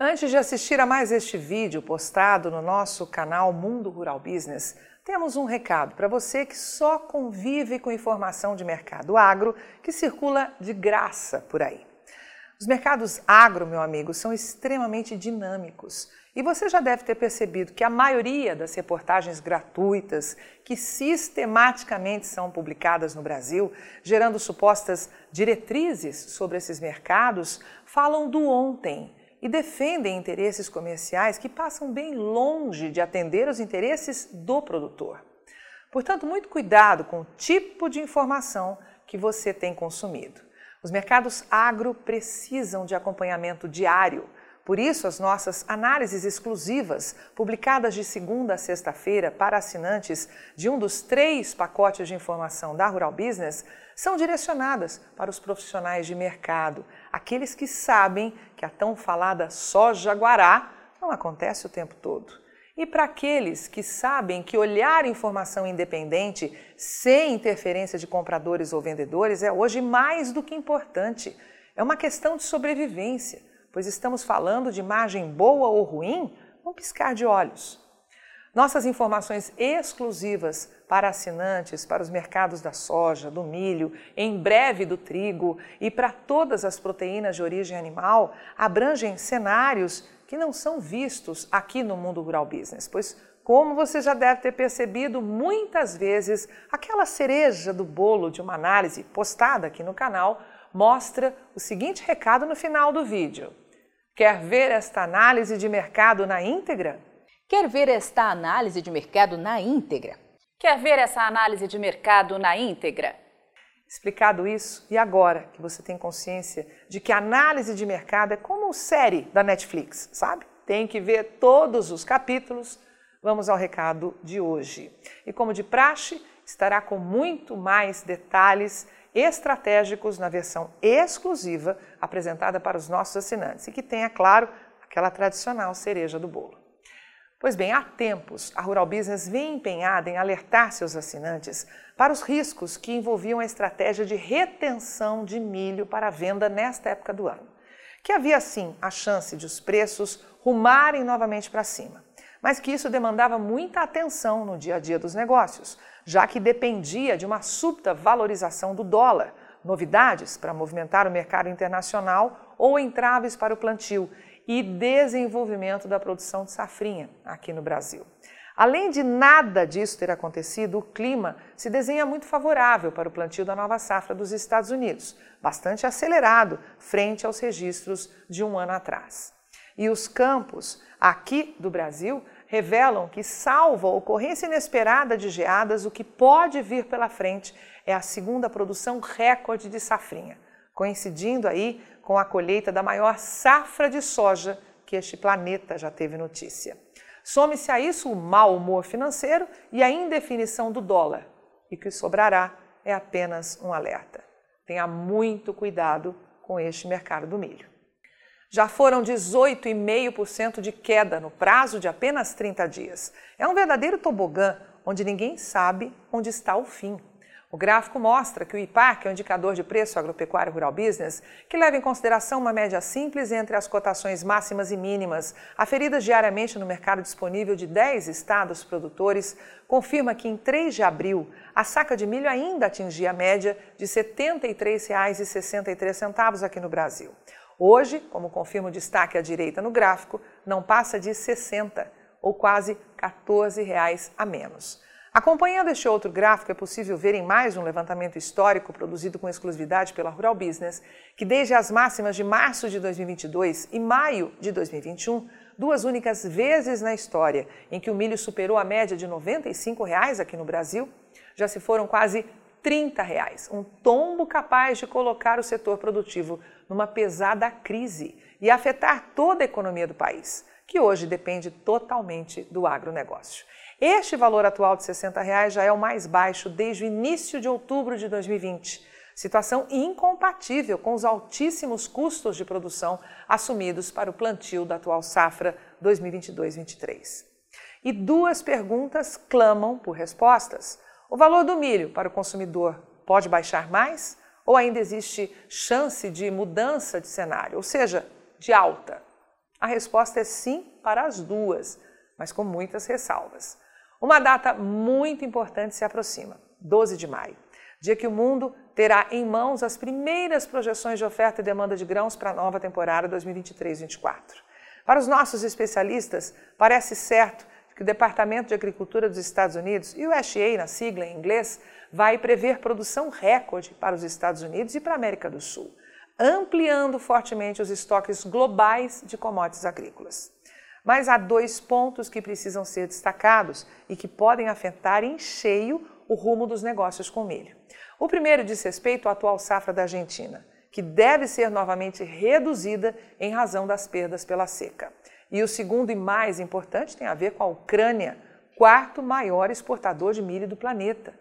Antes de assistir a mais este vídeo postado no nosso canal Mundo Rural Business, temos um recado para você que só convive com informação de mercado agro que circula de graça por aí. Os mercados agro, meu amigo, são extremamente dinâmicos e você já deve ter percebido que a maioria das reportagens gratuitas que sistematicamente são publicadas no Brasil, gerando supostas diretrizes sobre esses mercados, falam do ontem e defendem interesses comerciais que passam bem longe de atender os interesses do produtor. Portanto, muito cuidado com o tipo de informação que você tem consumido. Os mercados agro precisam de acompanhamento diário. Por isso, as nossas análises exclusivas, publicadas de segunda a sexta-feira para assinantes de um dos três pacotes de informação da Rural Business, são direcionadas para os profissionais de mercado, aqueles que sabem que a tão falada soja guará não acontece o tempo todo. E para aqueles que sabem que olhar informação independente, sem interferência de compradores ou vendedores, é hoje mais do que importante. É uma questão de sobrevivência, pois estamos falando de margem boa ou ruim num piscar de olhos. Nossas informações exclusivas para assinantes, para os mercados da soja, do milho, em breve do trigo e para todas as proteínas de origem animal abrangem cenários que não são vistos aqui no mundo rural business, pois como você já deve ter percebido, muitas vezes aquela cereja do bolo de uma análise postada aqui no canal mostra o seguinte recado no final do vídeo. Quer ver esta análise de mercado na íntegra? Quer ver esta análise de mercado na íntegra? Quer ver essa análise de mercado na íntegra? Explicado isso, e agora que você tem consciência de que a análise de mercado é como série da Netflix, sabe? Tem que ver todos os capítulos. Vamos ao recado de hoje. E como de praxe, estará com muito mais detalhes estratégicos na versão exclusiva apresentada para os nossos assinantes e que tem, é claro, aquela tradicional cereja do bolo. Pois bem, há tempos, a Rural Business vem empenhada em alertar seus assinantes para os riscos que envolviam a estratégia de retenção de milho para venda nesta época do ano. Que havia, sim, a chance de os preços rumarem novamente para cima, mas que isso demandava muita atenção no dia a dia dos negócios, já que dependia de uma súbita valorização do dólar, novidades para movimentar o mercado internacional ou entraves para o plantio e desenvolvimento da produção de safrinha aqui no Brasil. Além de nada disso ter acontecido, o clima se desenha muito favorável para o plantio da nova safra dos Estados Unidos, bastante acelerado frente aos registros de um ano atrás. E os campos aqui do Brasil revelam que, salvo a ocorrência inesperada de geadas, o que pode vir pela frente é a segunda produção recorde de safrinha, coincidindo aí com a colheita da maior safra de soja que este planeta já teve notícia. Some-se a isso o mau humor financeiro e a indefinição do dólar, e o que sobrará é apenas um alerta. Tenha muito cuidado com este mercado do milho. Já foram 18,5% de queda no prazo de apenas 30 dias. É um verdadeiro tobogã onde ninguém sabe onde está o fim. O gráfico mostra que o que é o indicador de preço agropecuário rural business, que leva em consideração uma média simples entre as cotações máximas e mínimas, aferidas diariamente no mercado disponível de 10 estados produtores, confirma que em 3 de abril a saca de milho ainda atingia a média de R$ 73,63 aqui no Brasil. Hoje, como confirma o destaque à direita no gráfico, não passa de 60 ou quase 14 reais a menos. Acompanhando este outro gráfico, é possível ver em mais um levantamento histórico produzido com exclusividade pela Rural Business que, desde as máximas de março de 2022 e maio de 2021, duas únicas vezes na história em que o milho superou a média de 95 reais aqui no Brasil, já se foram quase 30 reais, um tombo capaz de colocar o setor produtivo numa pesada crise e afetar toda a economia do país, que hoje depende totalmente do agronegócio. Este valor atual de 60 reais já é o mais baixo desde o início de outubro de 2020, situação incompatível com os altíssimos custos de produção assumidos para o plantio da atual safra 2022-23. E duas perguntas clamam por respostas. O valor do milho para o consumidor pode baixar mais ou ainda existe chance de mudança de cenário, ou seja, de alta? A resposta é sim para as duas, mas com muitas ressalvas. Uma data muito importante se aproxima, 12 de maio, dia que o mundo terá em mãos as primeiras projeções de oferta e demanda de grãos para a nova temporada 2023-24. Para os nossos especialistas, parece certo que o Departamento de Agricultura dos Estados Unidos, o USDA na sigla em inglês, vai prever produção recorde para os Estados Unidos e para a América do Sul, ampliando fortemente os estoques globais de commodities agrícolas. Mas há dois pontos que precisam ser destacados e que podem afetar em cheio o rumo dos negócios com milho. O primeiro diz respeito à atual safra da Argentina, que deve ser novamente reduzida em razão das perdas pela seca. E o segundo e mais importante tem a ver com a Ucrânia, quarto maior exportador de milho do planeta.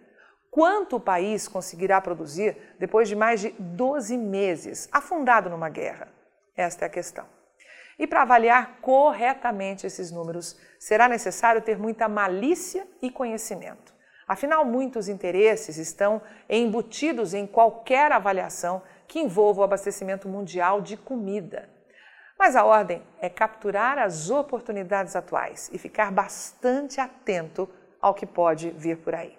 Quanto o país conseguirá produzir depois de mais de 12 meses afundado numa guerra? Esta é a questão. E para avaliar corretamente esses números, será necessário ter muita malícia e conhecimento. Afinal, muitos interesses estão embutidos em qualquer avaliação que envolva o abastecimento mundial de comida. Mas a ordem é capturar as oportunidades atuais e ficar bastante atento ao que pode vir por aí.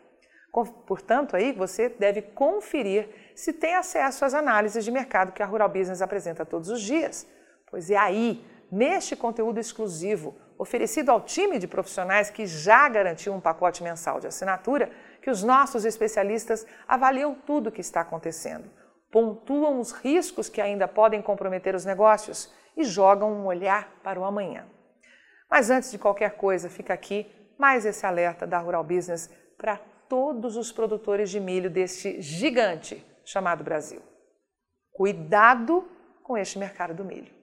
Portanto, aí você deve conferir se tem acesso às análises de mercado que a Rural Business apresenta todos os dias, pois é aí, neste conteúdo exclusivo, oferecido ao time de profissionais que já garantiu um pacote mensal de assinatura, que os nossos especialistas avaliam tudo o que está acontecendo, pontuam os riscos que ainda podem comprometer os negócios e jogam um olhar para o amanhã. Mas antes de qualquer coisa, fica aqui mais esse alerta da Rural Business para todos os produtores de milho deste gigante chamado Brasil. Cuidado com este mercado do milho.